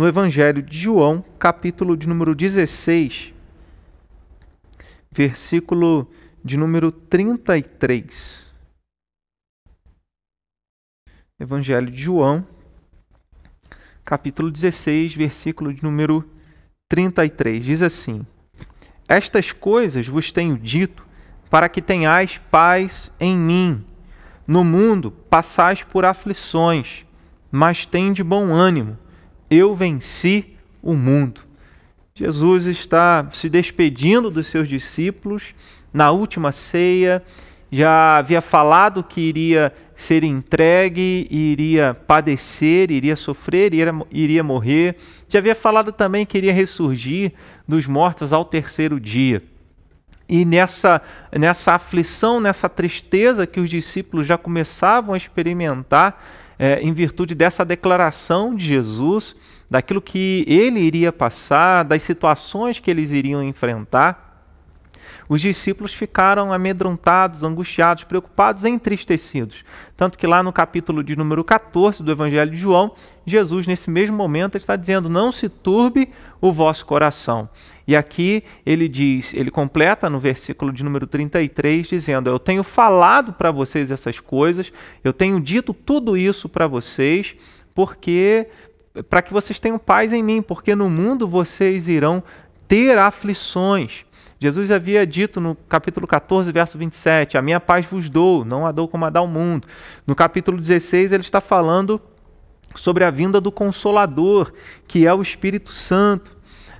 no Evangelho de João, capítulo de número 16, versículo de número 33. Evangelho de João, capítulo 16, versículo de número 33. Diz assim: Estas coisas vos tenho dito para que tenhais paz em mim. No mundo passais por aflições, mas tende bom ânimo. Eu venci o mundo. Jesus está se despedindo dos seus discípulos na última ceia, já havia falado que iria ser entregue, iria padecer, iria sofrer, iria, iria morrer. Já havia falado também que iria ressurgir dos mortos ao terceiro dia. E nessa, nessa aflição, nessa tristeza que os discípulos já começavam a experimentar, é, em virtude dessa declaração de Jesus, daquilo que ele iria passar, das situações que eles iriam enfrentar, os discípulos ficaram amedrontados, angustiados, preocupados, entristecidos. Tanto que lá no capítulo de número 14 do Evangelho de João, Jesus, nesse mesmo momento, está dizendo: Não se turbe o vosso coração. E aqui ele diz, ele completa no versículo de número 33, dizendo: Eu tenho falado para vocês essas coisas, eu tenho dito tudo isso para vocês, porque para que vocês tenham paz em mim, porque no mundo vocês irão ter aflições. Jesus havia dito no capítulo 14, verso 27, a minha paz vos dou, não a dou como a dá o mundo. No capítulo 16, ele está falando sobre a vinda do Consolador, que é o Espírito Santo.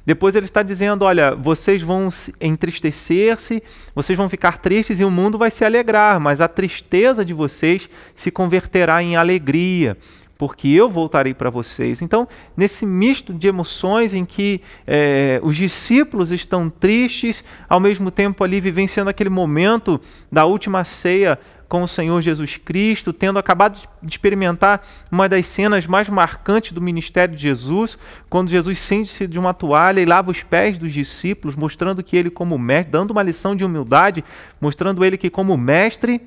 Depois ele está dizendo: olha, vocês vão entristecer-se, vocês vão ficar tristes e o mundo vai se alegrar, mas a tristeza de vocês se converterá em alegria porque eu voltarei para vocês. Então, nesse misto de emoções em que é, os discípulos estão tristes, ao mesmo tempo ali vivenciando aquele momento da última ceia com o Senhor Jesus Cristo, tendo acabado de experimentar uma das cenas mais marcantes do ministério de Jesus, quando Jesus sente-se de uma toalha e lava os pés dos discípulos, mostrando que ele como mestre, dando uma lição de humildade, mostrando ele que como mestre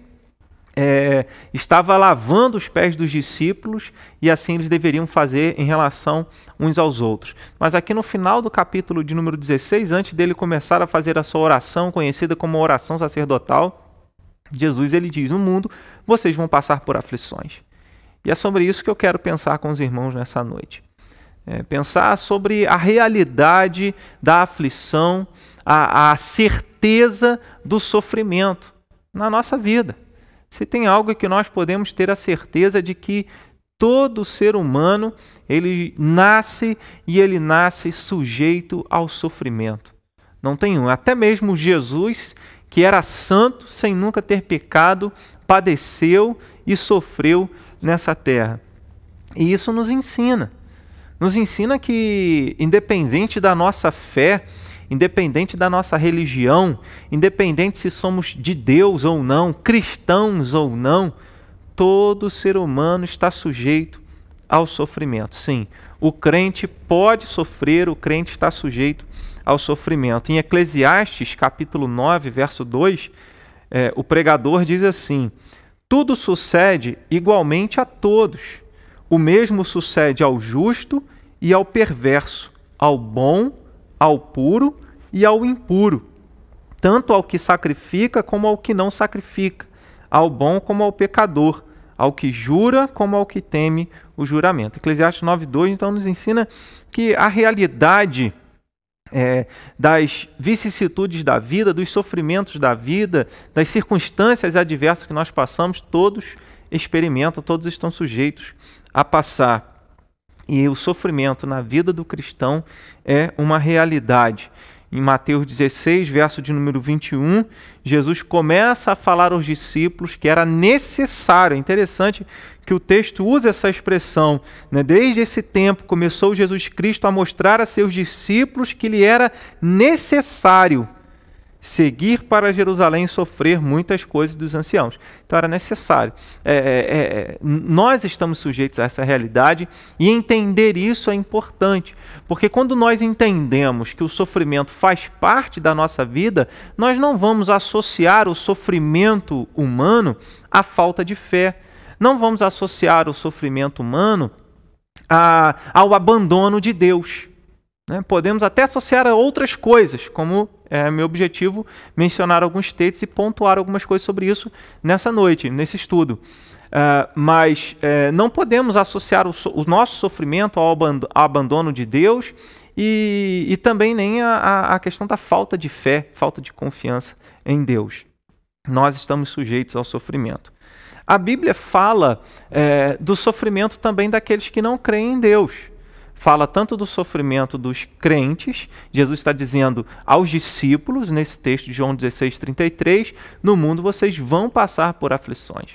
é, estava lavando os pés dos discípulos e assim eles deveriam fazer em relação uns aos outros. Mas aqui no final do capítulo de número 16, antes dele começar a fazer a sua oração, conhecida como oração sacerdotal, Jesus ele diz: No mundo vocês vão passar por aflições. E é sobre isso que eu quero pensar com os irmãos nessa noite. É, pensar sobre a realidade da aflição, a, a certeza do sofrimento na nossa vida. Se tem algo que nós podemos ter a certeza de que todo ser humano, ele nasce e ele nasce sujeito ao sofrimento. Não tem um. Até mesmo Jesus, que era santo sem nunca ter pecado, padeceu e sofreu nessa terra. E isso nos ensina. Nos ensina que, independente da nossa fé, independente da nossa religião, independente se somos de Deus ou não, cristãos ou não, todo ser humano está sujeito ao sofrimento. Sim, o crente pode sofrer, o crente está sujeito ao sofrimento. Em Eclesiastes, capítulo 9, verso 2, é, o pregador diz assim: Tudo sucede igualmente a todos. O mesmo sucede ao justo e ao perverso, ao bom, ao puro e ao impuro, tanto ao que sacrifica como ao que não sacrifica, ao bom como ao pecador, ao que jura como ao que teme o juramento. Eclesiastes 9,2 então nos ensina que a realidade é, das vicissitudes da vida, dos sofrimentos da vida, das circunstâncias adversas que nós passamos, todos experimentam, todos estão sujeitos a passar. E o sofrimento na vida do cristão é uma realidade em Mateus 16, verso de número 21, Jesus começa a falar aos discípulos que era necessário. É interessante que o texto usa essa expressão. Né? Desde esse tempo começou Jesus Cristo a mostrar a seus discípulos que lhe era necessário seguir para Jerusalém e sofrer muitas coisas dos anciãos. Então era necessário. É, é, é, nós estamos sujeitos a essa realidade e entender isso é importante, porque quando nós entendemos que o sofrimento faz parte da nossa vida, nós não vamos associar o sofrimento humano à falta de fé. Não vamos associar o sofrimento humano a, ao abandono de Deus. Né? Podemos até associar a outras coisas, como é meu objetivo mencionar alguns textos e pontuar algumas coisas sobre isso nessa noite, nesse estudo. Uh, mas uh, não podemos associar o, so o nosso sofrimento ao, aband ao, abandono de Deus e, e também nem a, a, questão da falta de fé, falta de confiança em Deus. Nós estamos sujeitos ao sofrimento. A Bíblia fala é, do sofrimento também daqueles que não creem em Deus. Fala tanto do sofrimento dos crentes, Jesus está dizendo aos discípulos, nesse texto de João 16, 33, no mundo vocês vão passar por aflições.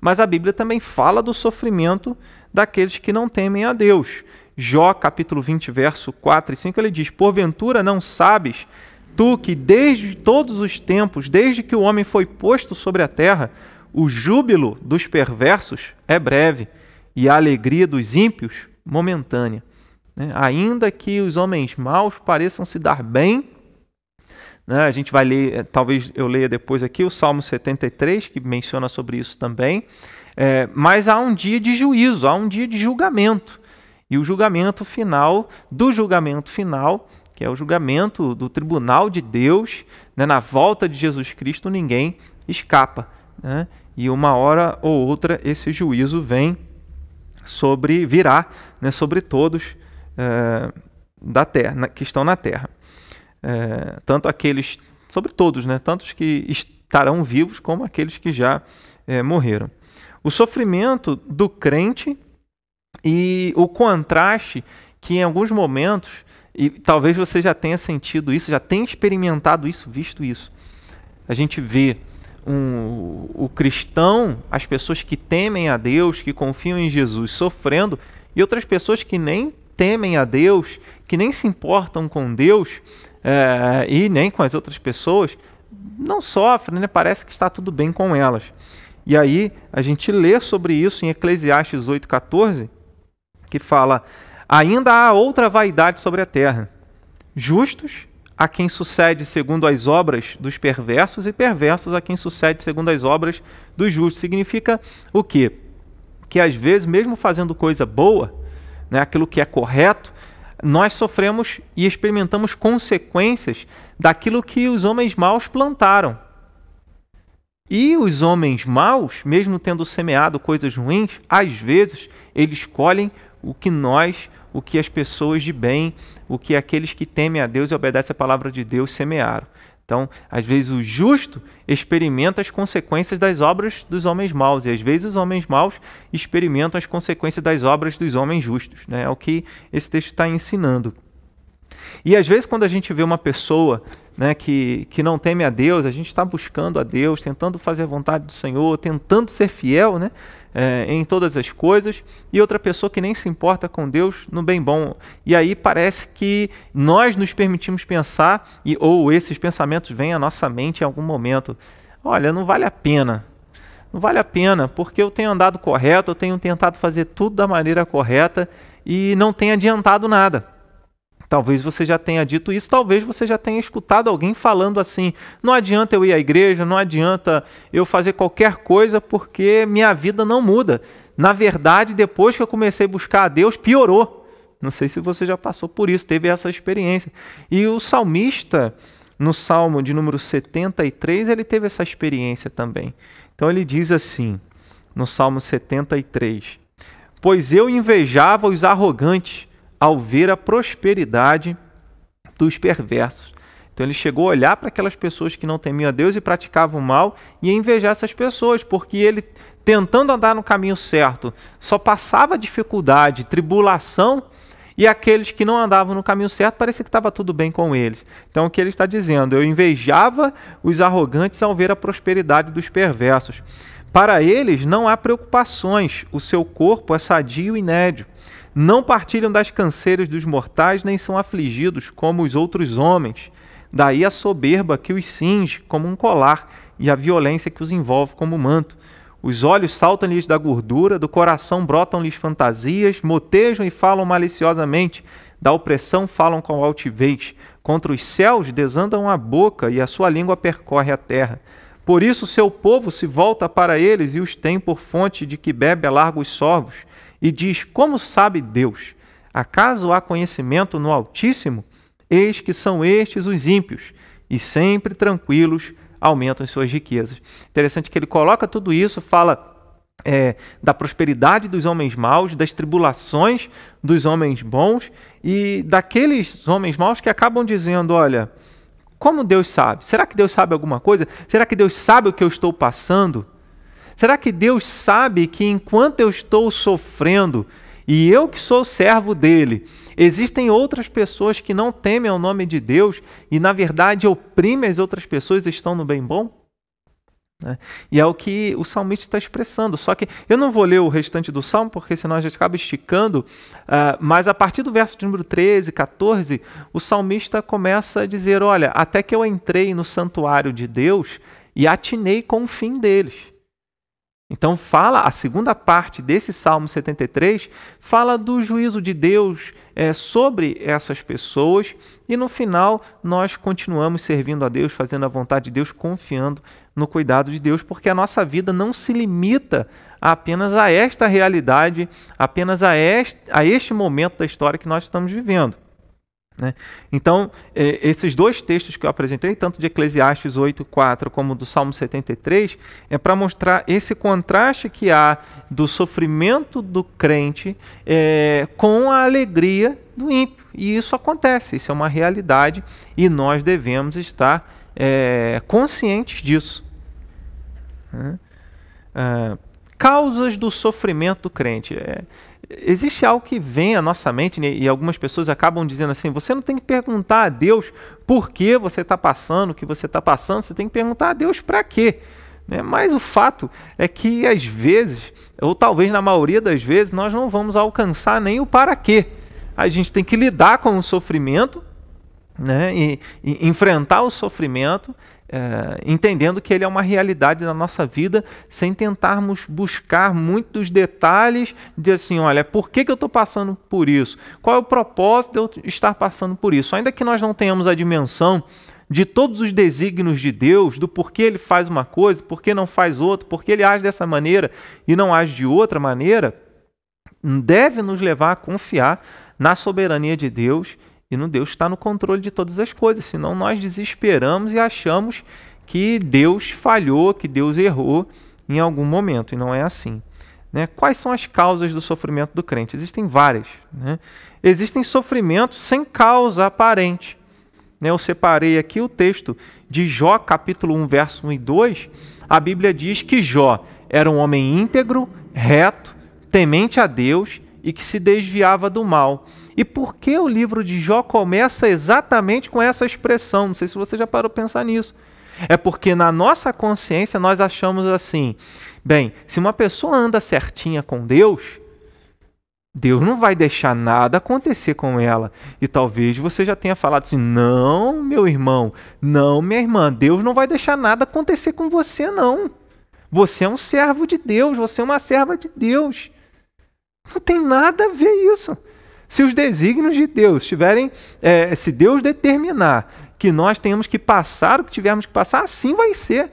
Mas a Bíblia também fala do sofrimento daqueles que não temem a Deus. Jó, capítulo 20, verso 4 e 5, ele diz: Porventura não sabes, tu que desde todos os tempos, desde que o homem foi posto sobre a terra, o júbilo dos perversos é breve e a alegria dos ímpios momentânea. Né? Ainda que os homens maus pareçam se dar bem, né? a gente vai ler, eh, talvez eu leia depois aqui o Salmo 73, que menciona sobre isso também. É, mas há um dia de juízo, há um dia de julgamento. E o julgamento final, do julgamento final, que é o julgamento do tribunal de Deus, né? na volta de Jesus Cristo, ninguém escapa. Né? e uma hora ou outra esse juízo vem sobre virá né, sobre todos é, da terra que estão na terra. É, tanto aqueles sobre todos né tanto os que estarão vivos como aqueles que já é, morreram. O sofrimento do crente e o contraste que em alguns momentos e talvez você já tenha sentido isso já tenha experimentado isso visto isso. A gente vê um, o cristão, as pessoas que temem a Deus, que confiam em Jesus, sofrendo, e outras pessoas que nem temem a Deus, que nem se importam com Deus é, e nem com as outras pessoas, não sofrem, né? parece que está tudo bem com elas. E aí a gente lê sobre isso em Eclesiastes 8,14, que fala: Ainda há outra vaidade sobre a terra, justos a quem sucede segundo as obras dos perversos e perversos a quem sucede segundo as obras dos justos. Significa o quê? Que às vezes, mesmo fazendo coisa boa, né, aquilo que é correto, nós sofremos e experimentamos consequências daquilo que os homens maus plantaram. E os homens maus, mesmo tendo semeado coisas ruins, às vezes eles colhem o que nós o que as pessoas de bem, o que aqueles que temem a Deus e obedecem a palavra de Deus semearam. Então, às vezes o justo experimenta as consequências das obras dos homens maus, e às vezes os homens maus experimentam as consequências das obras dos homens justos. Né? É o que esse texto está ensinando. E às vezes, quando a gente vê uma pessoa né, que, que não teme a Deus, a gente está buscando a Deus, tentando fazer a vontade do Senhor, tentando ser fiel né, é, em todas as coisas, e outra pessoa que nem se importa com Deus no bem bom. E aí parece que nós nos permitimos pensar, e, ou esses pensamentos vêm à nossa mente em algum momento: olha, não vale a pena. Não vale a pena, porque eu tenho andado correto, eu tenho tentado fazer tudo da maneira correta e não tem adiantado nada. Talvez você já tenha dito isso, talvez você já tenha escutado alguém falando assim: não adianta eu ir à igreja, não adianta eu fazer qualquer coisa porque minha vida não muda. Na verdade, depois que eu comecei a buscar a Deus, piorou. Não sei se você já passou por isso, teve essa experiência. E o salmista, no salmo de número 73, ele teve essa experiência também. Então ele diz assim, no salmo 73: Pois eu invejava os arrogantes ao ver a prosperidade dos perversos. Então ele chegou a olhar para aquelas pessoas que não temiam a Deus e praticavam mal e invejar essas pessoas, porque ele, tentando andar no caminho certo, só passava dificuldade, tribulação, e aqueles que não andavam no caminho certo parecia que estava tudo bem com eles. Então o que ele está dizendo? Eu invejava os arrogantes ao ver a prosperidade dos perversos. Para eles não há preocupações, o seu corpo é sadio e nédio não partilham das canseiras dos mortais, nem são afligidos como os outros homens. Daí a soberba que os cinge como um colar e a violência que os envolve como manto. Os olhos saltam-lhes da gordura, do coração brotam-lhes fantasias, motejam e falam maliciosamente, da opressão falam com altivez, contra os céus desandam a boca e a sua língua percorre a terra. Por isso seu povo se volta para eles e os tem por fonte de que bebe a largos sorvos e diz: Como sabe Deus? Acaso há conhecimento no Altíssimo? Eis que são estes os ímpios, e sempre tranquilos aumentam suas riquezas. Interessante que ele coloca tudo isso, fala é, da prosperidade dos homens maus, das tribulações dos homens bons e daqueles homens maus que acabam dizendo: olha, como Deus sabe? Será que Deus sabe alguma coisa? Será que Deus sabe o que eu estou passando? Será que Deus sabe que enquanto eu estou sofrendo e eu que sou servo dele, existem outras pessoas que não temem ao nome de Deus e na verdade oprimem as outras pessoas e estão no bem bom? Né? E é o que o salmista está expressando. Só que eu não vou ler o restante do salmo, porque senão a gente acaba esticando, uh, mas a partir do verso de número 13, 14, o salmista começa a dizer: Olha, até que eu entrei no santuário de Deus e atinei com o fim deles. Então fala, a segunda parte desse Salmo 73 fala do juízo de Deus é, sobre essas pessoas e no final nós continuamos servindo a Deus, fazendo a vontade de Deus, confiando no cuidado de Deus, porque a nossa vida não se limita apenas a esta realidade, apenas a este, a este momento da história que nós estamos vivendo. Né? Então, é, esses dois textos que eu apresentei, tanto de Eclesiastes 8,4 como do Salmo 73, é para mostrar esse contraste que há do sofrimento do crente é, com a alegria do ímpio. E isso acontece, isso é uma realidade e nós devemos estar é, conscientes disso. Né? Ah, causas do sofrimento do crente. Existe algo que vem à nossa mente né, e algumas pessoas acabam dizendo assim: você não tem que perguntar a Deus por que você está passando o que você está passando, você tem que perguntar a Deus para quê. Né? Mas o fato é que às vezes, ou talvez na maioria das vezes, nós não vamos alcançar nem o para quê. A gente tem que lidar com o sofrimento né? e, e enfrentar o sofrimento é, entendendo que ele é uma realidade da nossa vida, sem tentarmos buscar muitos detalhes de assim, olha, por que, que eu estou passando por isso? Qual é o propósito de eu estar passando por isso? Ainda que nós não tenhamos a dimensão de todos os desígnios de Deus, do porquê ele faz uma coisa, porquê não faz outra, porquê ele age dessa maneira e não age de outra maneira, deve nos levar a confiar na soberania de Deus e no Deus está no controle de todas as coisas, senão nós desesperamos e achamos que Deus falhou, que Deus errou em algum momento, e não é assim. Né? Quais são as causas do sofrimento do crente? Existem várias. Né? Existem sofrimentos sem causa aparente. Né? Eu separei aqui o texto de Jó, capítulo 1, verso 1 e 2. A Bíblia diz que Jó era um homem íntegro, reto, temente a Deus e que se desviava do mal. E por que o livro de Jó começa exatamente com essa expressão? Não sei se você já parou para pensar nisso. É porque na nossa consciência nós achamos assim: bem, se uma pessoa anda certinha com Deus, Deus não vai deixar nada acontecer com ela. E talvez você já tenha falado assim: não, meu irmão, não, minha irmã, Deus não vai deixar nada acontecer com você, não. Você é um servo de Deus, você é uma serva de Deus. Não tem nada a ver isso. Se os desígnios de Deus tiverem, é, se Deus determinar que nós tenhamos que passar o que tivermos que passar, assim vai ser.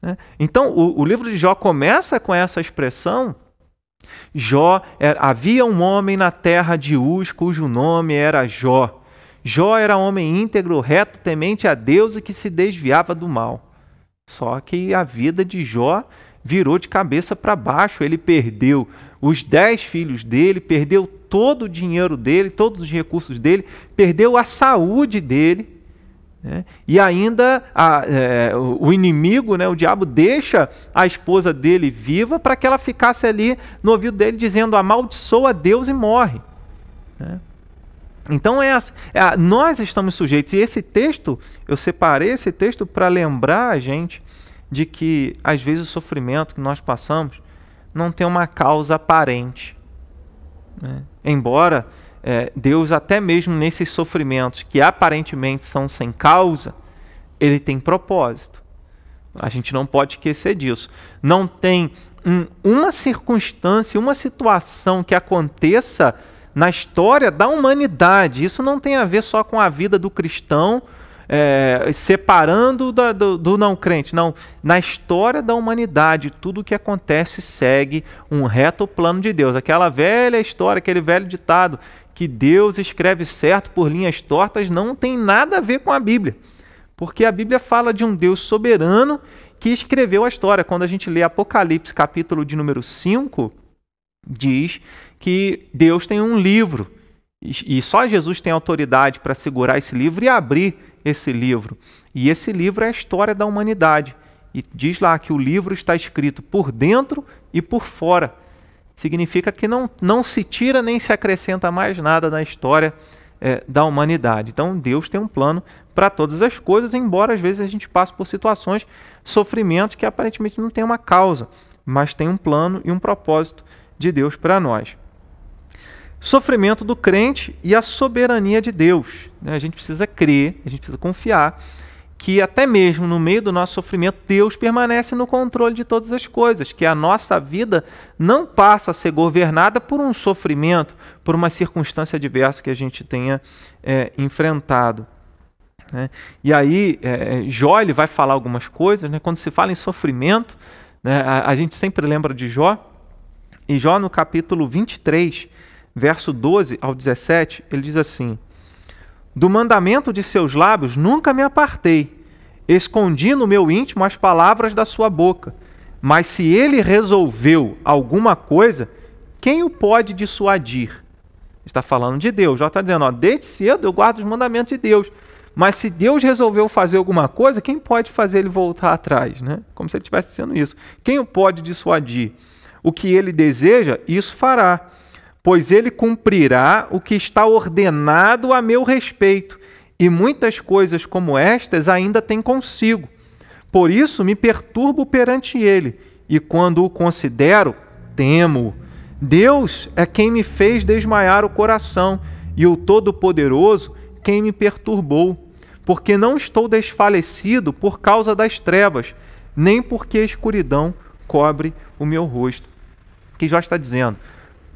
Né? Então, o, o, livro de Jó começa com essa expressão. Jó, era, havia um homem na terra de Uz, cujo nome era Jó. Jó era homem íntegro, reto, temente a Deus e que se desviava do mal. Só que a vida de Jó virou de cabeça para baixo. Ele perdeu os dez filhos dele, perdeu todo o dinheiro dele, todos os recursos dele, perdeu a saúde dele. Né? E ainda a, é, o inimigo, né, o diabo, deixa a esposa dele viva para que ela ficasse ali no ouvido dele dizendo: amaldiçoa Deus e morre. Né? Então é, é, nós estamos sujeitos. E esse texto, eu separei esse texto para lembrar a gente de que às vezes o sofrimento que nós passamos não tem uma causa aparente. Né? Embora é, Deus, até mesmo nesses sofrimentos que aparentemente são sem causa, ele tem propósito. A gente não pode esquecer disso. Não tem um, uma circunstância, uma situação que aconteça na história da humanidade. Isso não tem a ver só com a vida do cristão é, separando da, do, do não crente. Não, na história da humanidade, tudo o que acontece segue um reto plano de Deus. Aquela velha história, aquele velho ditado que Deus escreve certo por linhas tortas não tem nada a ver com a Bíblia. Porque a Bíblia fala de um Deus soberano que escreveu a história. Quando a gente lê Apocalipse, capítulo de número 5, diz que Deus tem um livro e só Jesus tem autoridade para segurar esse livro e abrir esse livro. E esse livro é a história da humanidade. E diz lá que o livro está escrito por dentro e por fora. Significa que não, não se tira nem se acrescenta mais nada na história é, da humanidade. Então Deus tem um plano para todas as coisas, embora às vezes a gente passe por situações, sofrimentos que aparentemente não tem uma causa, mas tem um plano e um propósito de Deus para nós sofrimento do crente e a soberania de Deus. Né? A gente precisa crer, a gente precisa confiar que até mesmo no meio do nosso sofrimento, Deus permanece no controle de todas as coisas, que a nossa vida não passa a ser governada por um sofrimento, por uma circunstância adversa que a gente tenha é, enfrentado. Né? E aí, é, Jó ele vai falar algumas coisas, né? quando se fala em sofrimento, né, a, a gente sempre lembra de Jó, e Jó no capítulo 23, verso 12 ao 17, ele diz assim: Do mandamento de seus lábios nunca me apartei, escondi no meu íntimo as palavras da sua boca. Mas se ele resolveu alguma coisa, quem o pode dissuadir? Está falando de Deus. Já está dizendo, ó, desde cedo eu guardo os mandamentos de Deus. Mas se Deus resolveu fazer alguma coisa, quem pode fazer ele voltar atrás? Né? Como se ele estivesse dizendo isso. Quem o pode dissuadir? O que ele deseja, isso fará pois ele cumprirá o que está ordenado a meu respeito, e muitas coisas como estas ainda tem consigo. Por isso me perturbo perante ele, e quando o considero, temo. Deus é quem me fez desmaiar o coração, e o Todo-Poderoso quem me perturbou, porque não estou desfalecido por causa das trevas, nem porque a escuridão cobre o meu rosto. Que já está dizendo,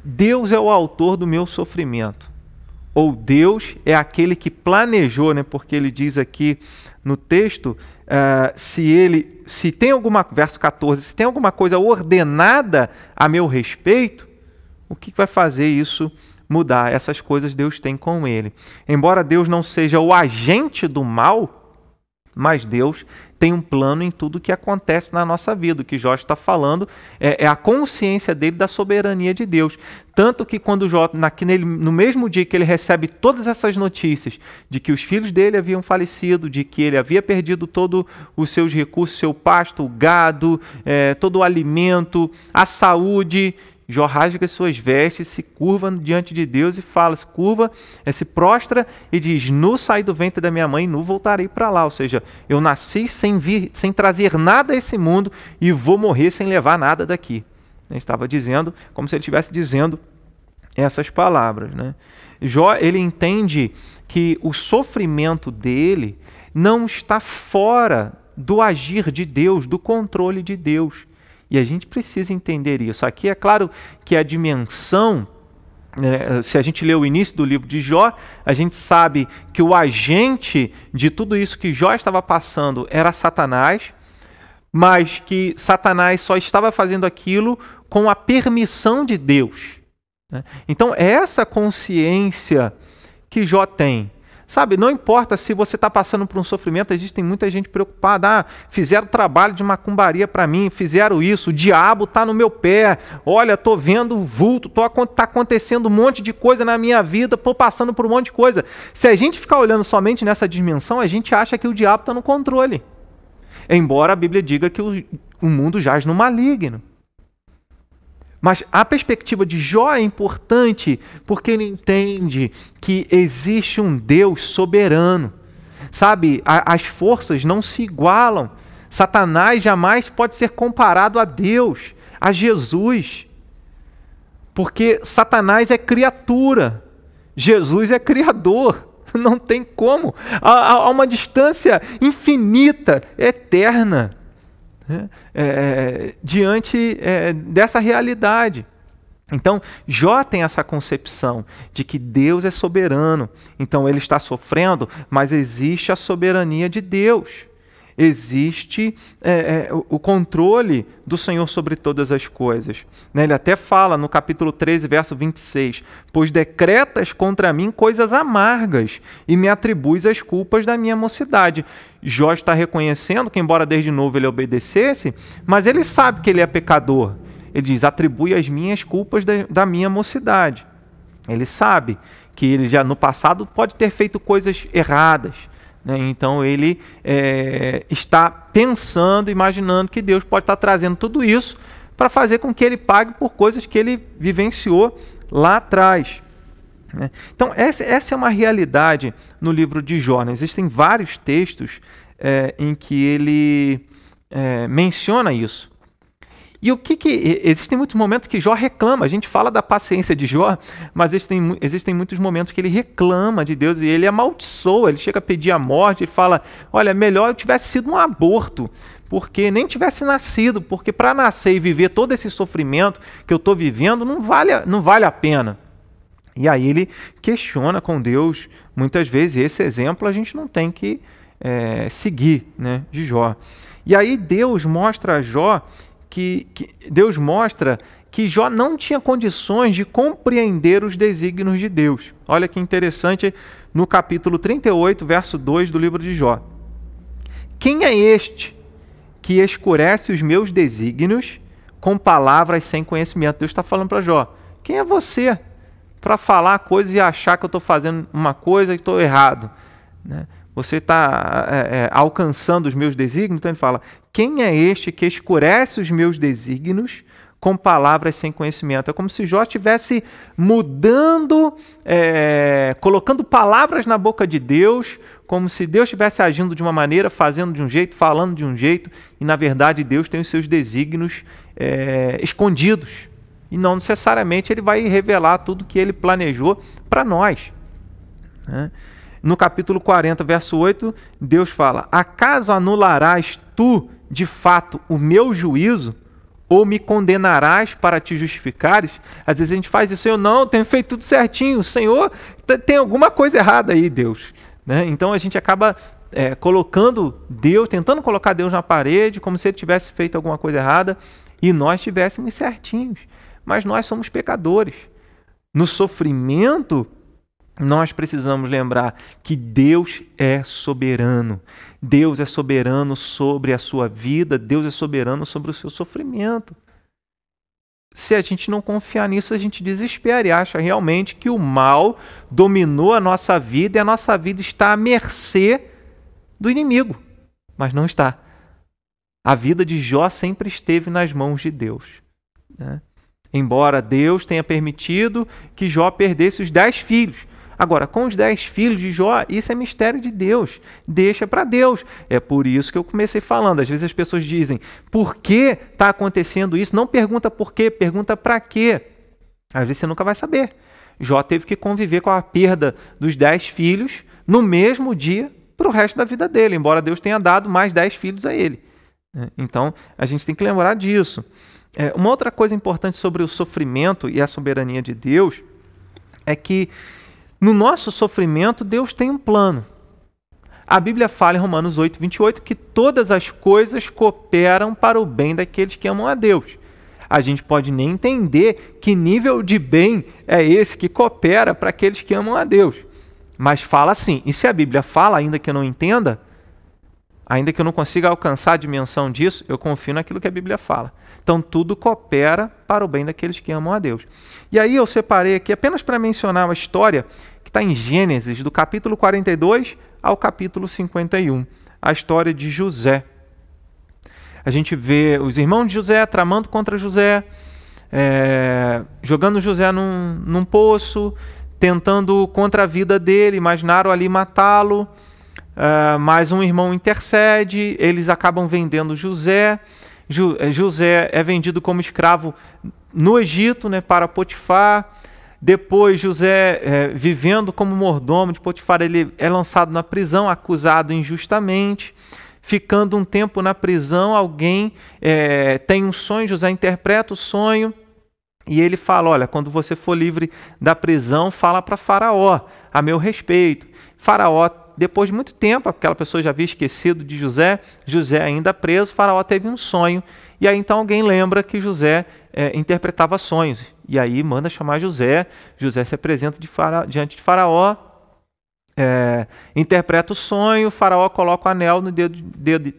Deus é o autor do meu sofrimento. Ou Deus é aquele que planejou, né? porque ele diz aqui no texto, uh, se ele, se tem alguma, verso 14, se tem alguma coisa ordenada a meu respeito, o que vai fazer isso mudar? Essas coisas Deus tem com ele. Embora Deus não seja o agente do mal, mas Deus tem um plano em tudo que acontece na nossa vida. O que Jó está falando é, é, a consciência dele da soberania de Deus. Tanto que quando Jó, naquele, no mesmo dia que ele recebe todas essas notícias de que os filhos dele haviam falecido, de que ele havia perdido todos os seus recursos, seu pasto, o gado, é, todo o alimento, a saúde, Jó rasga suas vestes, se curva diante de Deus e fala, se curva, é, se prostra e diz: Nu saí do ventre da minha mãe, nu voltarei para lá. Ou seja, eu nasci sem vir, sem trazer nada a esse mundo e vou morrer sem levar nada daqui. Ele estava dizendo, como se ele estivesse dizendo essas palavras. Né? Jó ele entende que o sofrimento dele não está fora do agir de Deus, do controle de Deus. E a gente precisa entender isso. Aqui é claro que a dimensão, é, se a gente lê o início do livro de Jó, a gente sabe que o agente de tudo isso que Jó estava passando era Satanás, mas que Satanás só estava fazendo aquilo com a permissão de Deus. Né? Então, é essa consciência que Jó tem Sabe, não importa se você está passando por um sofrimento, existe muita gente preocupada. Ah, fizeram trabalho de macumbaria para mim, fizeram isso, o diabo está no meu pé. Olha, estou vendo vulto, está acontecendo um monte de coisa na minha vida, estou passando por um monte de coisa. Se a gente ficar olhando somente nessa dimensão, a gente acha que o diabo está no controle. Embora a Bíblia diga que o, o mundo jaz no maligno. Mas a perspectiva de Jó é importante porque ele entende que existe um Deus soberano. Sabe, a, as forças não se igualam. Satanás jamais pode ser comparado a Deus, a Jesus. Porque Satanás é criatura, Jesus é criador. Não tem como. Há, há uma distância infinita, eterna né, é, é, diante é, dessa realidade. Então, Jó tem essa concepção de que Deus é soberano. Então, ele está sofrendo, mas existe a soberania de Deus. Existe é, é, o controle do Senhor sobre todas as coisas. Né? Ele até fala no capítulo 13, verso 26: Pois decretas contra mim coisas amargas e me atribuis as culpas da minha mocidade. Jó está reconhecendo que, embora desde novo ele obedecesse, mas ele sabe que ele é pecador ele diz: atribui as minhas culpas da, da minha mocidade. Ele sabe que ele já no passado pode ter feito coisas erradas. Né? Então ele é, está pensando, imaginando que Deus pode estar trazendo tudo isso para fazer com que ele pague por coisas que ele vivenciou lá atrás. Né? Então, essa, essa, é uma realidade no livro de Jó. Né? Existem vários textos é, em que ele é, menciona isso. E o que que. Existem muitos momentos que Jó reclama. A gente fala da paciência de Jó, mas existem, existem muitos momentos que ele reclama de Deus e ele amaldiçoa, ele chega a pedir a morte, ele fala: Olha, melhor eu tivesse sido um aborto, porque nem tivesse nascido, porque para nascer e viver todo esse sofrimento que eu estou vivendo não vale, não vale a pena. E aí ele questiona com Deus, muitas vezes, esse exemplo a gente não tem que é, seguir né, de Jó. E aí Deus mostra a Jó que, que Deus mostra que Jó não tinha condições de compreender os desígnios de Deus. Olha que interessante no capítulo 38, verso 2 do livro de Jó. Quem é este que escurece os meus desígnios com palavras sem conhecimento? Deus está falando para Jó. Quem é você para falar coisas e achar que eu estou fazendo uma coisa e estou errado? Né? Você está é, é, alcançando os meus desígnios? Então ele fala: quem é este que escurece os meus desígnios com palavras sem conhecimento? É como se Jó estivesse mudando, é, colocando palavras na boca de Deus, como se Deus estivesse agindo de uma maneira, fazendo de um jeito, falando de um jeito, e na verdade Deus tem os seus desígnios é, escondidos. E não necessariamente ele vai revelar tudo que ele planejou para nós. Né? No capítulo 40, verso 8, Deus fala: Acaso anularás tu de fato o meu juízo? Ou me condenarás para te justificares? Às vezes a gente faz isso, eu não, tenho feito tudo certinho, o Senhor tem alguma coisa errada aí, Deus. Né? Então a gente acaba é, colocando Deus, tentando colocar Deus na parede, como se ele tivesse feito alguma coisa errada e nós estivéssemos certinhos. Mas nós somos pecadores. No sofrimento, nós precisamos lembrar que Deus é soberano. Deus é soberano sobre a sua vida, Deus é soberano sobre o seu sofrimento. Se a gente não confiar nisso, a gente desespera e acha realmente que o mal dominou a nossa vida e a nossa vida está à mercê do inimigo. Mas não está. A vida de Jó sempre esteve nas mãos de Deus. Né? Embora Deus tenha permitido que Jó perdesse os dez filhos Agora, com os dez filhos de Jó, isso é mistério de Deus. Deixa para Deus. É por isso que eu comecei falando. Às vezes as pessoas dizem, por que está acontecendo isso? Não pergunta por quê, pergunta para quê. Às vezes você nunca vai saber. Jó teve que conviver com a perda dos dez filhos no mesmo dia para o resto da vida dele, embora Deus tenha dado mais dez filhos a ele. É, então, a gente tem que lembrar disso. É, uma outra coisa importante sobre o sofrimento e a soberania de Deus é que no nosso sofrimento, Deus tem um plano. A Bíblia fala em Romanos 8, 28 que todas as coisas cooperam para o bem daqueles que amam a Deus. A gente pode nem entender que nível de bem é esse que coopera para aqueles que amam a Deus. Mas fala assim. E se a Bíblia fala, ainda que eu não entenda, ainda que eu não consiga alcançar a dimensão disso, eu confio naquilo que a Bíblia fala. Então tudo coopera para o bem daqueles que amam a Deus. E aí eu separei aqui apenas para mencionar uma história que está em Gênesis, do capítulo 42 ao capítulo 51, a história de José. A gente vê os irmãos de José tramando contra José, é, jogando José num, num poço, tentando contra a vida dele, imaginaram ali matá-lo. Uh, mas um irmão intercede, eles acabam vendendo José. Eh, José é vendido como escravo no Egito né, para Potifar. Depois, José, é, vivendo como mordomo de Potifar, ele é lançado na prisão, acusado injustamente. Ficando um tempo na prisão, alguém é, tem um sonho, José interpreta o sonho E ele fala: Olha, quando você for livre da prisão, fala para Faraó a meu respeito. Faraó, depois de muito tempo, aquela pessoa já havia esquecido de José, José ainda preso, Faraó teve um sonho. E aí então alguém lembra que José é, interpretava sonhos. E aí manda chamar José. José se apresenta de faraó, diante de Faraó, é, interpreta o sonho, Faraó coloca o anel no dedo, dedo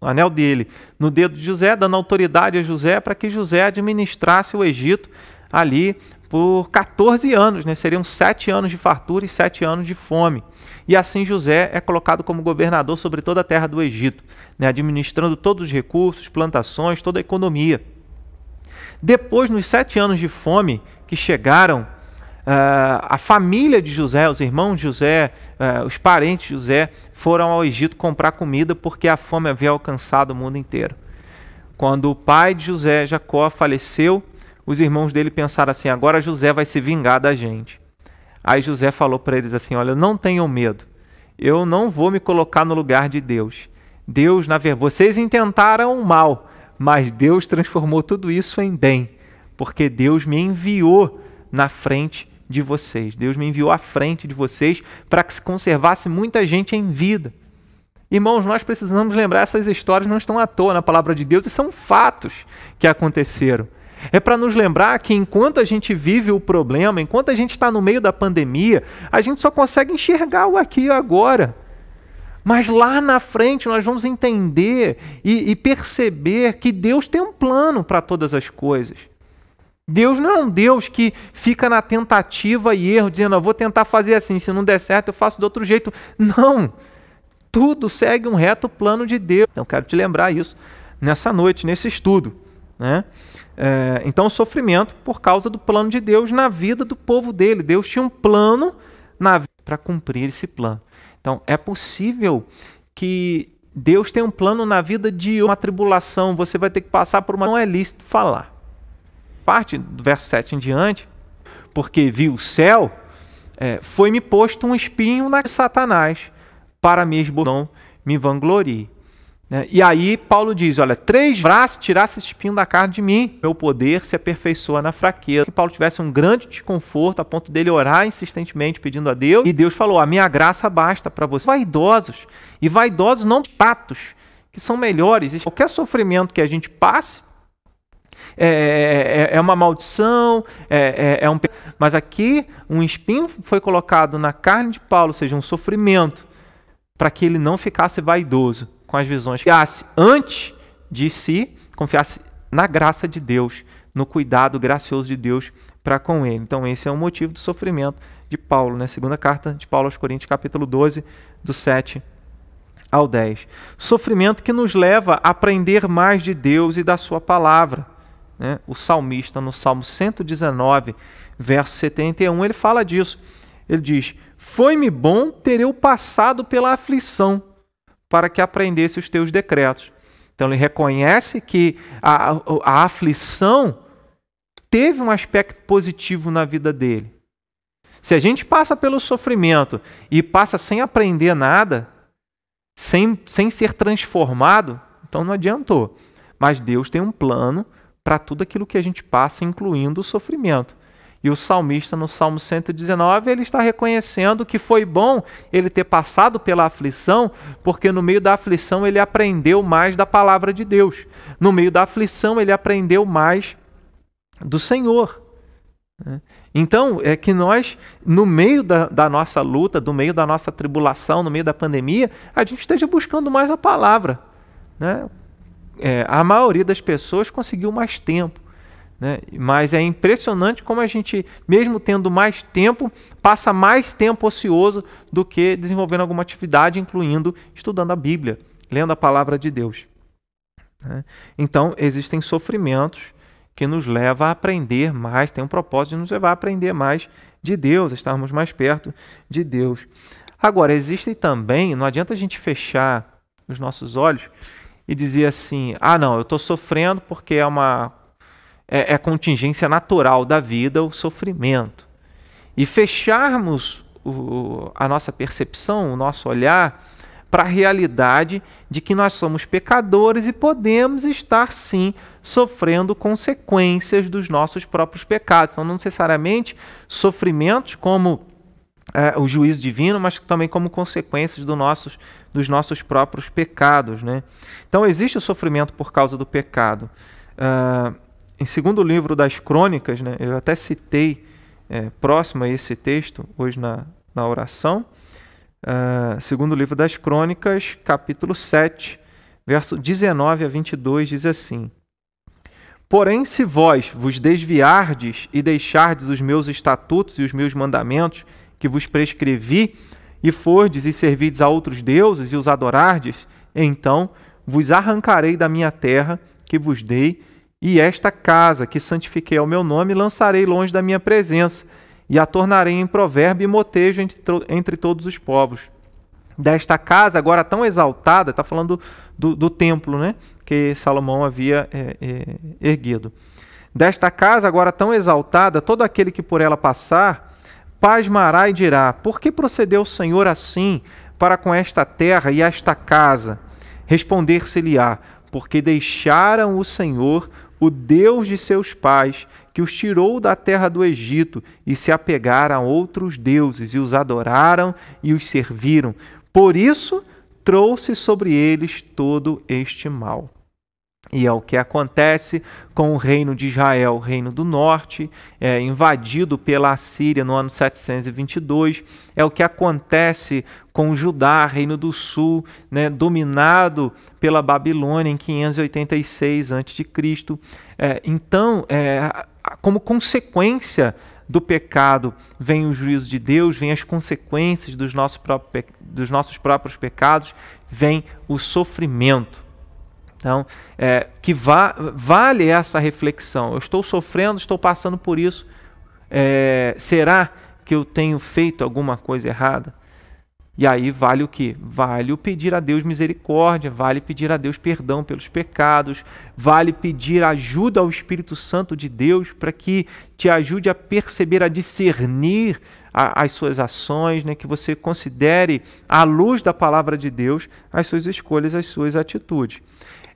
anel dele no dedo de José, dando autoridade a José para que José administrasse o Egito ali por 14 anos, né? seriam sete anos de fartura e sete anos de fome. E assim José é colocado como governador sobre toda a terra do Egito, né? administrando todos os recursos, plantações, toda a economia. Depois, nos sete anos de fome que chegaram Uh, a família de José, os irmãos de José, uh, os parentes de José foram ao Egito comprar comida porque a fome havia alcançado o mundo inteiro. Quando o pai de José, Jacó, faleceu, os irmãos dele pensaram assim: agora José vai se vingar da gente. Aí José falou para eles assim: olha, não tenham medo, eu não vou me colocar no lugar de Deus. Deus, na verdade, vocês intentaram o mal, mas Deus transformou tudo isso em bem, porque Deus me enviou na frente de vocês. Deus me enviou à frente de vocês para que se conservasse muita gente em vida. Irmãos, nós precisamos lembrar essas histórias não estão à toa na palavra de Deus e são fatos que aconteceram. É para nos lembrar que enquanto a gente vive o problema, enquanto a gente está no meio da pandemia, a gente só consegue enxergar o aqui e agora. Mas lá na frente nós vamos entender e, e perceber que Deus tem um plano para todas as coisas. Deus não é um Deus que fica na tentativa e erro, dizendo, eu vou tentar fazer assim, se não der certo eu faço de outro jeito. Não! Tudo segue um reto plano de Deus. Então, quero te lembrar isso nessa noite, nesse estudo. Né? É, então, sofrimento por causa do plano de Deus na vida do povo dele. Deus tinha um plano para cumprir esse plano. Então, é possível que Deus tenha um plano na vida de uma tribulação. Você vai ter que passar por uma. Não é lícito falar parte do verso 7 em diante, porque vi o céu, é, foi-me posto um espinho na Satanás, para me esbozão, me vanglorie. É, e aí Paulo diz, olha, três braços tirasse esse espinho da carne de mim, meu poder se aperfeiçoa na fraqueza. Que Paulo tivesse um grande desconforto a ponto dele orar insistentemente pedindo a Deus, e Deus falou, a minha graça basta para vocês. Vaidosos, e vaidosos não tatos, que são melhores. Qualquer sofrimento que a gente passe, é, é, é, é uma maldição, é, é, é um. Mas aqui, um espinho foi colocado na carne de Paulo, ou seja, um sofrimento, para que ele não ficasse vaidoso com as visões. Confiasse antes de si, confiasse na graça de Deus, no cuidado gracioso de Deus para com ele. Então, esse é o motivo do sofrimento de Paulo, né? Segunda carta de Paulo aos Coríntios, capítulo 12, do 7 ao 10. Sofrimento que nos leva a aprender mais de Deus e da sua palavra né, o salmista, no Salmo 119, verso 71, ele fala disso. Ele diz: Foi-me bom ter eu passado pela aflição, para que aprendesse os teus decretos. Então ele reconhece que a, a, aflição teve um aspecto positivo na vida dele. Se a gente passa pelo sofrimento e passa sem aprender nada, sem, sem ser transformado, então não adiantou. Mas Deus tem um plano para tudo aquilo que a gente passa, incluindo o sofrimento. E o salmista, no Salmo 119, ele está reconhecendo que foi bom ele ter passado pela aflição, porque no meio da aflição ele aprendeu mais da palavra de Deus. No meio da aflição ele aprendeu mais do Senhor. Né? Então, é que nós, no meio da, da, nossa luta, no meio da nossa tribulação, no meio da pandemia, a gente esteja buscando mais a palavra. Né? é, a maioria das pessoas conseguiu mais tempo. Né? Mas é impressionante como a gente, mesmo tendo mais tempo, passa mais tempo ocioso do que desenvolvendo alguma atividade, incluindo estudando a Bíblia, lendo a palavra de Deus. Né? Então, existem sofrimentos que nos levam a aprender mais, tem um propósito de nos levar a aprender mais de Deus, estarmos mais perto de Deus. Agora, existem também, não adianta a gente fechar os nossos olhos e dizer assim: ah, não, eu estou sofrendo porque é uma é, é, contingência natural da vida o sofrimento. E fecharmos o, a nossa percepção, o nosso olhar para a realidade de que nós somos pecadores e podemos estar sim sofrendo consequências dos nossos próprios pecados. Então, não necessariamente sofrimentos como é, o juízo divino, mas também como consequências do nossos, dos nossos próprios pecados. Né? Então, existe o sofrimento por causa do pecado. Uh, em segundo livro das Crônicas, né, eu até citei é, próximo a esse texto hoje na, na oração, uh, segundo livro das Crônicas, capítulo 7, verso 19 a 22, diz assim: Porém, se vós vos desviardes e deixardes os meus estatutos e os meus mandamentos que vos prescrevi, e fordes e servides a outros deuses e os adorardes, então vos arrancarei da minha terra que vos dei, e esta casa que santifiquei ao meu nome lançarei longe da minha presença, e a tornarei em provérbio e motejo entre, entre todos os povos. Desta casa, agora tão exaltada, está falando do, do, templo né, que Salomão havia é, é, erguido. Desta casa, agora tão exaltada, todo aquele que por ela passar, pasmará e dirá: Por que procedeu o Senhor assim para com esta terra e esta casa? Responder-se-lhe-á: Porque deixaram o Senhor, o Deus de seus pais, que os tirou da terra do Egito, e se apegaram a outros deuses, e os adoraram e os serviram. Por isso trouxe sobre eles todo este mal. E é o que acontece com o reino de Israel, o reino do norte, é, invadido pela Assíria no ano 722. É o que acontece com Judá, reino do sul, né, dominado pela Babilônia em 586 a.C. É, então, é, como consequência do pecado vem o juízo de Deus, vem as consequências dos nossos próprios, dos nossos próprios pecados, vem o sofrimento. Então, é, que va vale essa reflexão. Eu estou sofrendo, estou passando por isso. É, será que eu tenho feito alguma coisa errada? E aí vale o que? Vale o pedir a Deus misericórdia, vale pedir a Deus perdão pelos pecados, vale pedir ajuda ao Espírito Santo de Deus para que te ajude a perceber, a discernir a, as suas ações, né? que você considere, à luz da palavra de Deus, as suas escolhas, as suas atitudes.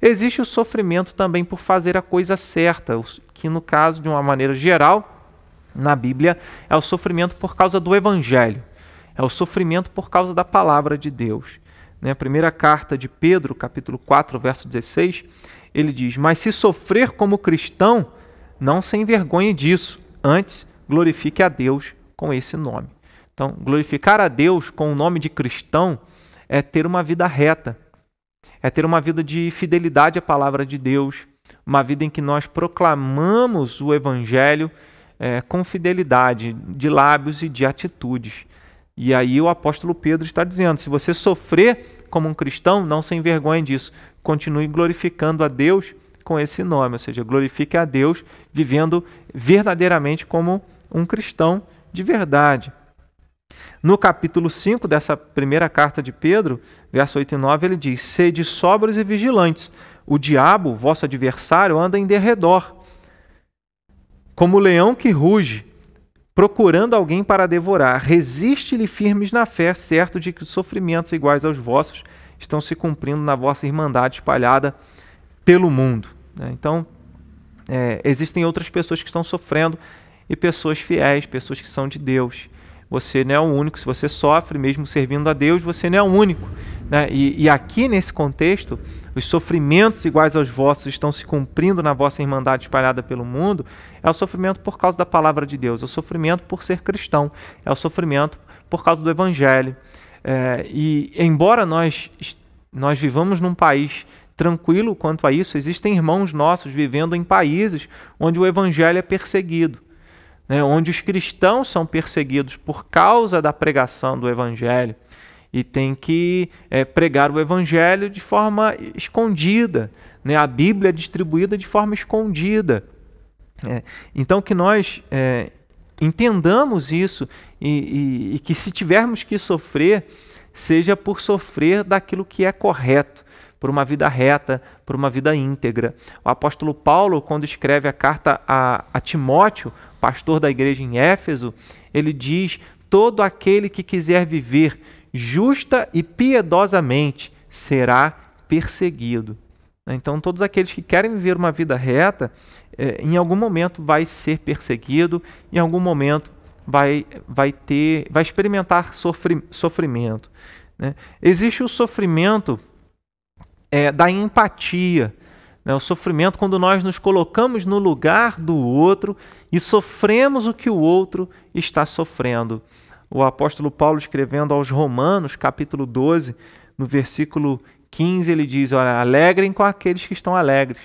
Existe o sofrimento também por fazer a coisa certa, que no caso, de uma maneira geral, na Bíblia, é o sofrimento por causa do Evangelho, é o sofrimento por causa da palavra de Deus. Na primeira carta de Pedro, capítulo 4, verso 16, ele diz: Mas se sofrer como cristão, não se envergonhe disso, antes glorifique a Deus com esse nome. Então, glorificar a Deus com o nome de cristão é ter uma vida reta, é ter uma vida de fidelidade à palavra de Deus, uma vida em que nós proclamamos o Evangelho é, com fidelidade de lábios e de atitudes. E aí o apóstolo Pedro está dizendo: se você sofrer como um cristão, não se envergonhe disso. Continue glorificando a Deus com esse nome, ou seja, glorifique a Deus vivendo verdadeiramente como um cristão de verdade. No capítulo 5 dessa primeira carta de Pedro, verso 8 e 9, ele diz: Sede sóbrios e vigilantes. O diabo, vosso adversário, anda em derredor, como o leão que ruge, procurando alguém para devorar. Resiste-lhe firmes na fé, certo de que os sofrimentos iguais aos vossos estão se cumprindo na vossa irmandade espalhada pelo mundo. Né? Então, é, existem outras pessoas que estão sofrendo e pessoas fiéis, pessoas que são de Deus. Você não é o único. Se você sofre, mesmo servindo a Deus, você não é o único. Né? E, e, aqui nesse contexto, os sofrimentos iguais aos vossos estão se cumprindo na vossa irmandade espalhada pelo mundo. É o sofrimento por causa da palavra de Deus, é o sofrimento por ser cristão, é o sofrimento por causa do Evangelho. É, e embora nós, nós vivamos num país tranquilo quanto a isso, existem irmãos nossos vivendo em países onde o Evangelho é perseguido né, onde os cristãos são perseguidos por causa da pregação do Evangelho e tem que é, pregar o Evangelho de forma escondida, né, a Bíblia é distribuída de forma escondida. É, então, que nós é, entendamos isso e, e, e que, se tivermos que sofrer, seja por sofrer daquilo que é correto, por uma vida reta, por uma vida íntegra. O apóstolo Paulo, quando escreve a carta a, a Timóteo, pastor da igreja em Éfeso, ele diz: Todo aquele que quiser viver justa e piedosamente será perseguido. Então, todos aqueles que querem viver uma vida reta, é, em algum momento vai ser perseguido, em algum momento vai, vai ter, vai experimentar sofri, sofrimento. Né? Existe o sofrimento é, da empatia, né? o sofrimento quando nós nos colocamos no lugar do outro e sofremos o que o outro está sofrendo. O apóstolo Paulo, escrevendo aos Romanos, capítulo 12, no versículo 15, ele diz: Olha, alegrem com aqueles que estão alegres,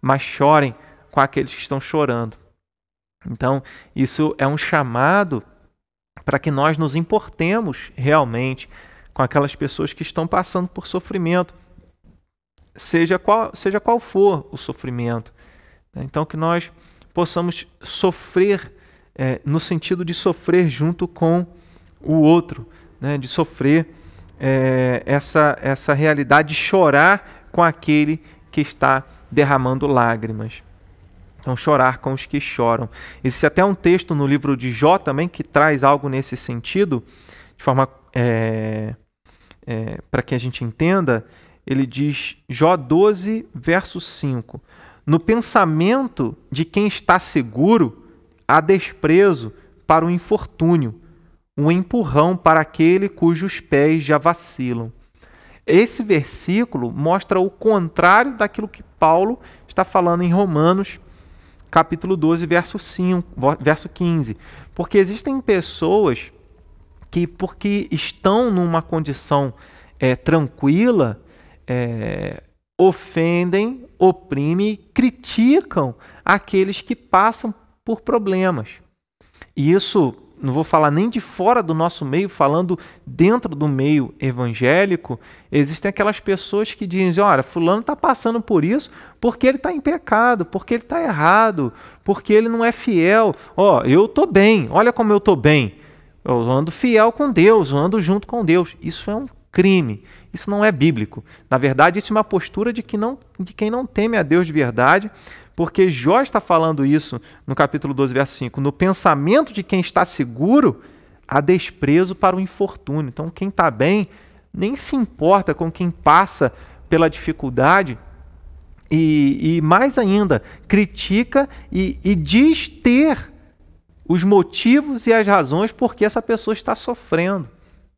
mas chorem com aqueles que estão chorando. Então, isso é um chamado para que nós nos importemos realmente com aquelas pessoas que estão passando por sofrimento, seja qual, seja qual for o sofrimento. Então, que nós possamos sofrer é, no sentido de sofrer junto com o outro, né? de sofrer é, essa, essa realidade, de chorar com aquele que está derramando lágrimas. Então, chorar com os que choram. Existe até um texto no livro de Jó também que traz algo nesse sentido, de forma é, é, para que a gente entenda. Ele diz, Jó 12, verso 5: No pensamento de quem está seguro, há desprezo para o infortúnio, um empurrão para aquele cujos pés já vacilam. Esse versículo mostra o contrário daquilo que Paulo está falando em Romanos capítulo 12, verso, 5, verso 15. Porque existem pessoas que, porque estão numa condição é, tranquila, é, ofendem, oprimem criticam aqueles que passam por problemas. E isso não vou falar nem de fora do nosso meio, falando dentro do meio evangélico, existem aquelas pessoas que dizem: olha, Fulano está passando por isso porque ele está em pecado, porque ele está errado, porque ele não é fiel. Ó, oh, eu estou bem, olha como eu estou bem. Eu ando fiel com Deus, eu ando junto com Deus. Isso é um crime. Isso não é bíblico. Na verdade, isso é uma postura de, que não, de quem não teme a Deus de verdade, porque Jó está falando isso no capítulo 12, verso 5. No pensamento de quem está seguro, há desprezo para o infortúnio. Então, quem está bem nem se importa com quem passa pela dificuldade e, e mais ainda, critica e, e diz ter os motivos e as razões por que essa pessoa está sofrendo.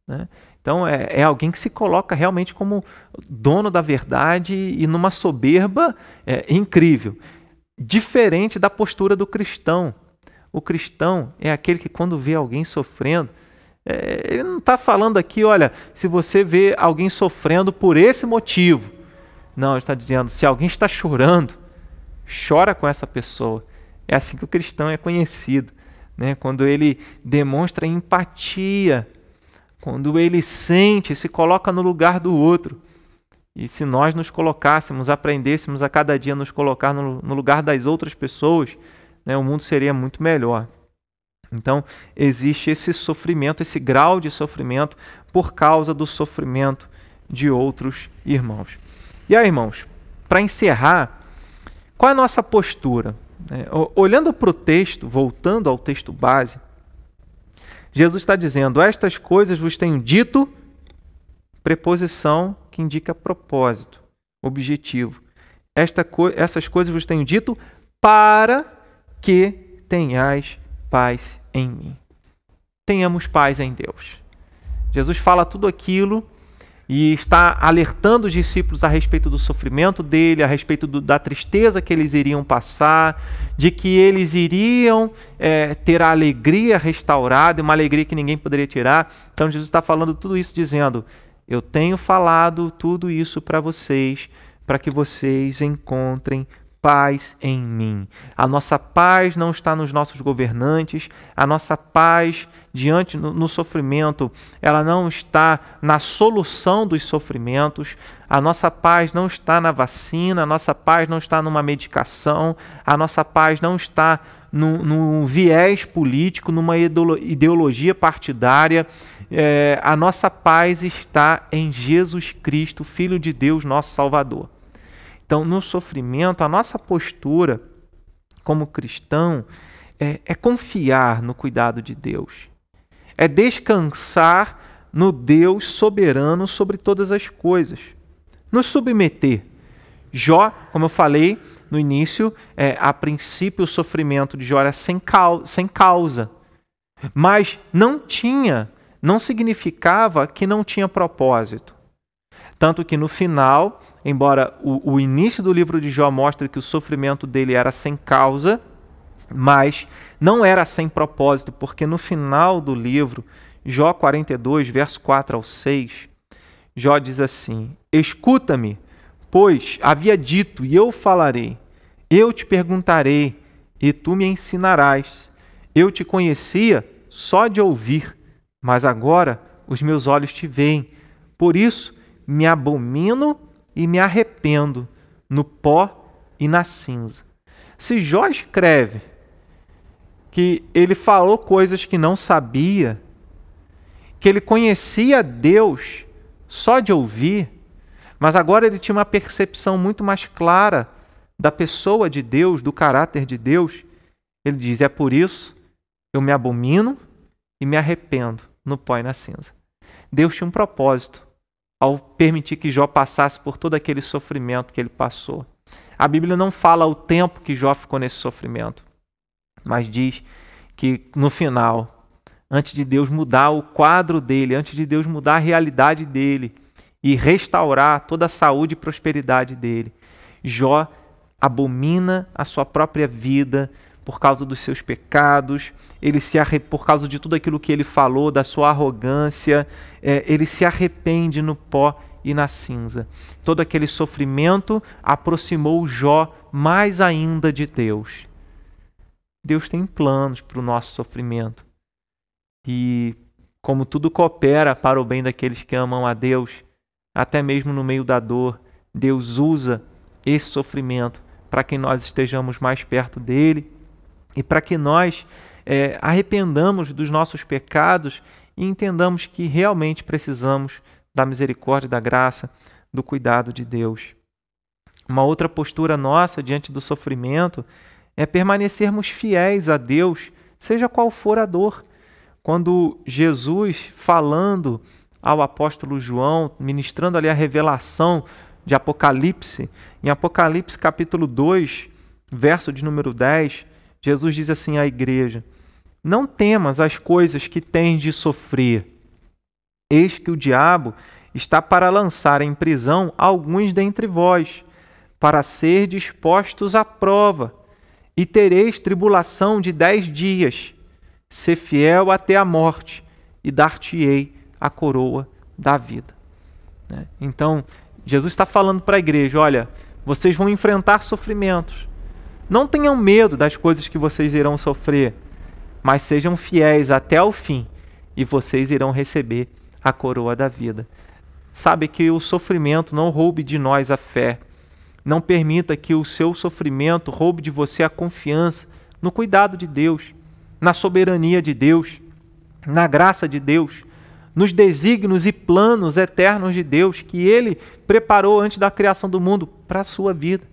Né? Então é, é, alguém que se coloca realmente como dono da verdade e numa soberba é, incrível diferente da postura do cristão. O cristão é aquele que, quando vê alguém sofrendo, é, ele não está falando aqui, olha, se você vê alguém sofrendo por esse motivo. Não, ele está dizendo, se alguém está chorando, chora com essa pessoa. É assim que o cristão é conhecido. Né? Quando ele demonstra empatia, quando ele sente, se coloca no lugar do outro. E se nós nos colocássemos, aprendêssemos a cada dia nos colocar no, no lugar das outras pessoas, né, o mundo seria muito melhor. Então, existe esse sofrimento, esse grau de sofrimento por causa do sofrimento de outros irmãos. E aí, irmãos, para encerrar, qual é a nossa postura? É, olhando para o texto, voltando ao texto base, Jesus está dizendo: Estas coisas vos tenho dito, preposição que indica propósito, objetivo. Esta co essas coisas vos tenho dito para que tenhais paz em mim. Tenhamos paz em Deus. Jesus fala tudo aquilo e está alertando os discípulos a respeito do sofrimento dele, a respeito do, da tristeza que eles iriam passar, de que eles iriam é, ter a alegria restaurada, uma alegria que ninguém poderia tirar. Então Jesus está falando tudo isso dizendo: eu tenho falado tudo isso para vocês, para que vocês encontrem paz em mim. A nossa paz não está nos nossos governantes, a nossa paz diante no, no, sofrimento, ela não está na solução dos sofrimentos, a nossa paz não está na vacina, a nossa paz não está numa medicação, a nossa paz não está num, viés político, numa ideologia partidária é, a nossa paz está em Jesus Cristo, Filho de Deus, nosso Salvador. Então, no sofrimento, a nossa postura como cristão é, é confiar no cuidado de Deus, é descansar no Deus soberano sobre todas as coisas. Nos submeter. Jó, como eu falei no início, é, a princípio o sofrimento de Jó era sem causa, sem causa. Mas não tinha, não significava que não tinha propósito. Tanto que no final, embora o, o início do livro de Jó mostre que o sofrimento dele era sem causa, mas não era sem propósito, porque no final do livro, Jó 42, verso 4 ao 6, Jó diz assim: Escuta-me, pois havia dito, e eu falarei, eu te perguntarei, e tu me ensinarás. Eu te conhecia só de ouvir, mas agora os meus olhos te veem. Por isso me abomino e me arrependo no pó e na cinza. Se Jó escreve que ele falou coisas que não sabia, que ele conhecia Deus só de ouvir, mas agora ele tinha uma percepção muito mais clara da pessoa de Deus, do caráter de Deus. Ele diz: É por isso eu me abomino e me arrependo no pó e na cinza. Deus tinha um propósito ao permitir que Jó passasse por todo aquele sofrimento que ele passou. A Bíblia não fala o tempo que Jó ficou nesse sofrimento mas diz que no final, antes de Deus mudar o quadro dele, antes de Deus mudar a realidade dele e restaurar toda a saúde e prosperidade dele, Jó abomina a sua própria vida por causa dos seus pecados, ele se arre... por causa de tudo aquilo que ele falou, da sua arrogância, é, ele se arrepende no pó e na cinza. Todo aquele sofrimento aproximou Jó mais ainda de Deus. Deus tem planos para o nosso sofrimento. E como tudo coopera para o bem daqueles que amam a Deus, até mesmo no meio da dor, Deus usa esse sofrimento para que nós estejamos mais perto dele e para que nós é, arrependamos dos nossos pecados e entendamos que realmente precisamos da misericórdia, da graça, do cuidado de Deus. Uma outra postura nossa diante do sofrimento é permanecermos fiéis a Deus, seja qual for a dor. Quando Jesus, falando ao apóstolo João, ministrando ali a revelação de Apocalipse, em Apocalipse capítulo 2, verso de número 10, Jesus diz assim à igreja: Não temas as coisas que tens de sofrer. Eis que o diabo está para lançar em prisão alguns dentre vós, para ser dispostos à prova e tereis tribulação de dez dias. Ser fiel até a morte, e dar-te-ei a coroa da vida. Né? Então, Jesus está falando para a igreja: olha, vocês vão enfrentar sofrimentos. Não tenham medo das coisas que vocês irão sofrer, mas sejam fiéis até o fim, e vocês irão receber a coroa da vida. Sabe que o sofrimento não roube de nós a fé, não permita que o seu sofrimento roube de você a confiança no cuidado de Deus, na soberania de Deus, na graça de Deus, nos desígnios e planos eternos de Deus que Ele preparou antes da criação do mundo para a sua vida.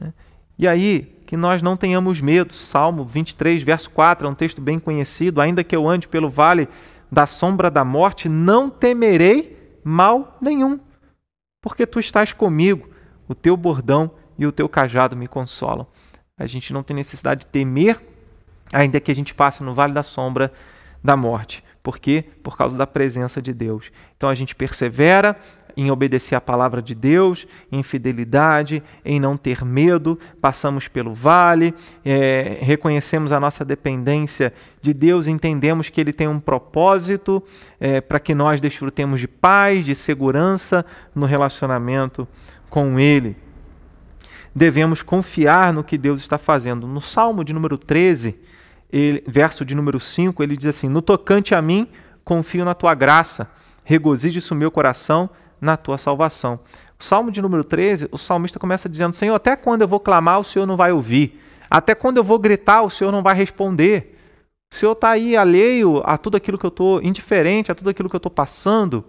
Né? E aí, que nós não tenhamos medo. Salmo 23, verso 4, é um texto bem conhecido. Ainda que eu ande pelo vale da sombra da morte, não temerei mal nenhum, porque tu estás comigo o teu bordão e o teu cajado me consolam. A gente não tem necessidade de temer, ainda que a gente passe no vale da sombra da morte. Por quê? Por causa da presença de Deus. Então a gente persevera em obedecer a palavra de Deus, em fidelidade, em não ter medo, passamos pelo vale, é, reconhecemos a nossa dependência de Deus, entendemos que Ele tem um propósito é, para que nós desfrutemos de paz, de segurança no relacionamento com Ele. Devemos confiar no que Deus está fazendo. No Salmo de número 13, ele, verso de número 5, ele diz assim: No tocante a mim, confio na tua graça, regozije-se o meu coração na tua salvação. O Salmo de número 13, o salmista começa dizendo: Senhor, até quando eu vou clamar, o Senhor não vai ouvir. Até quando eu vou gritar, o Senhor não vai responder. O Senhor está aí alheio a tudo aquilo que eu estou, indiferente a tudo aquilo que eu estou passando.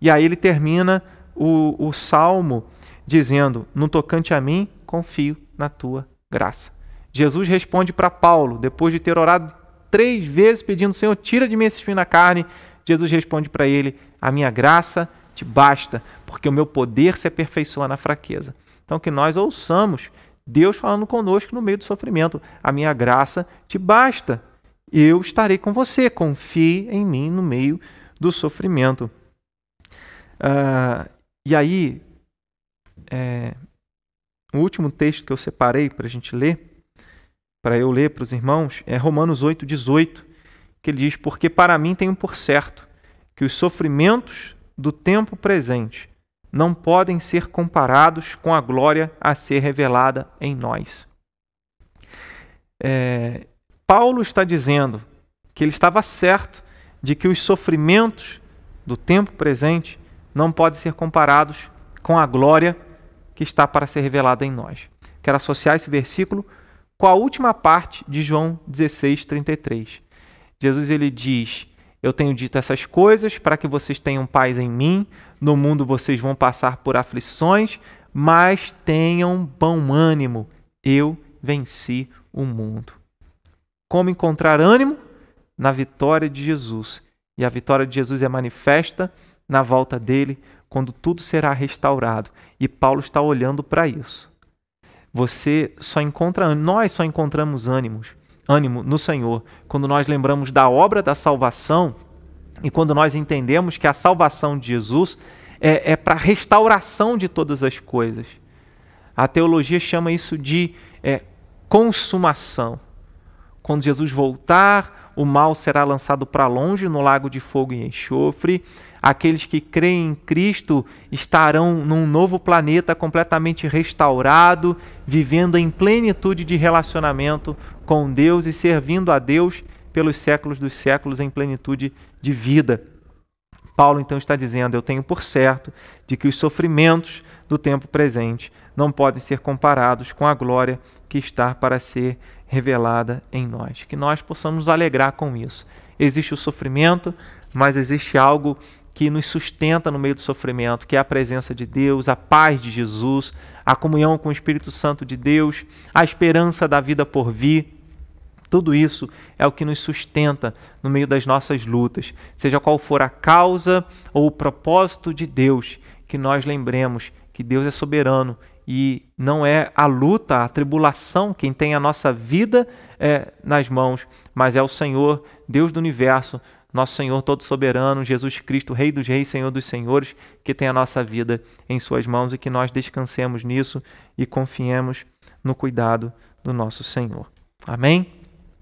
E aí ele termina o, o salmo dizendo: No tocante a mim, confio na tua graça. Jesus responde para Paulo, depois de ter orado três vezes pedindo: Senhor, tira de mim esse espinho na carne. Jesus responde para ele: A minha graça te basta, porque o meu poder se aperfeiçoa na fraqueza. Então, que nós ouçamos Deus falando conosco no meio do sofrimento: A minha graça te basta, eu estarei com você, confie em mim no meio do sofrimento. Uh, e aí, é, o último texto que eu separei para a gente ler, para eu ler para os irmãos, é Romanos 8, 18, que ele diz: Porque para mim tenho por certo que os sofrimentos do tempo presente não podem ser comparados com a glória a ser revelada em nós. É, Paulo está dizendo que ele estava certo de que os sofrimentos do tempo presente não podem ser comparados com a glória que está para ser revelada em nós. Quero associar esse versículo com a última parte de João 16, 33. Jesus ele diz: Eu tenho dito essas coisas para que vocês tenham paz em mim. No mundo vocês vão passar por aflições, mas tenham bom ânimo. Eu venci o mundo. Como encontrar ânimo? Na vitória de Jesus. E a vitória de Jesus é manifesta na volta dele, quando tudo será restaurado. E Paulo está olhando para isso. Você só encontra, nós só encontramos ânimos, ânimo no Senhor quando nós lembramos da obra da salvação e quando nós entendemos que a salvação de Jesus é, é para restauração de todas as coisas. A teologia chama isso de é, consumação. Quando Jesus voltar, o mal será lançado para longe no lago de fogo e enxofre. Aqueles que creem em Cristo estarão num novo planeta completamente restaurado, vivendo em plenitude de relacionamento com Deus e servindo a Deus pelos séculos dos séculos em plenitude de vida. Paulo então está dizendo: Eu tenho por certo de que os sofrimentos do tempo presente não podem ser comparados com a glória que está para ser revelada em nós. Que nós possamos alegrar com isso. Existe o sofrimento, mas existe algo que nos sustenta no meio do sofrimento, que é a presença de Deus, a paz de Jesus, a comunhão com o Espírito Santo de Deus, a esperança da vida por vir. Tudo isso é o que nos sustenta no meio das nossas lutas, seja qual for a causa ou o propósito de Deus, que nós lembremos que Deus é soberano e não é a luta, a tribulação quem tem a nossa vida é, nas mãos, mas é o Senhor, Deus do universo, nosso Senhor todo soberano, Jesus Cristo, Rei dos Reis, Senhor dos Senhores, que tem a nossa vida em Suas mãos e que nós descansemos nisso e confiemos no cuidado do nosso Senhor. Amém?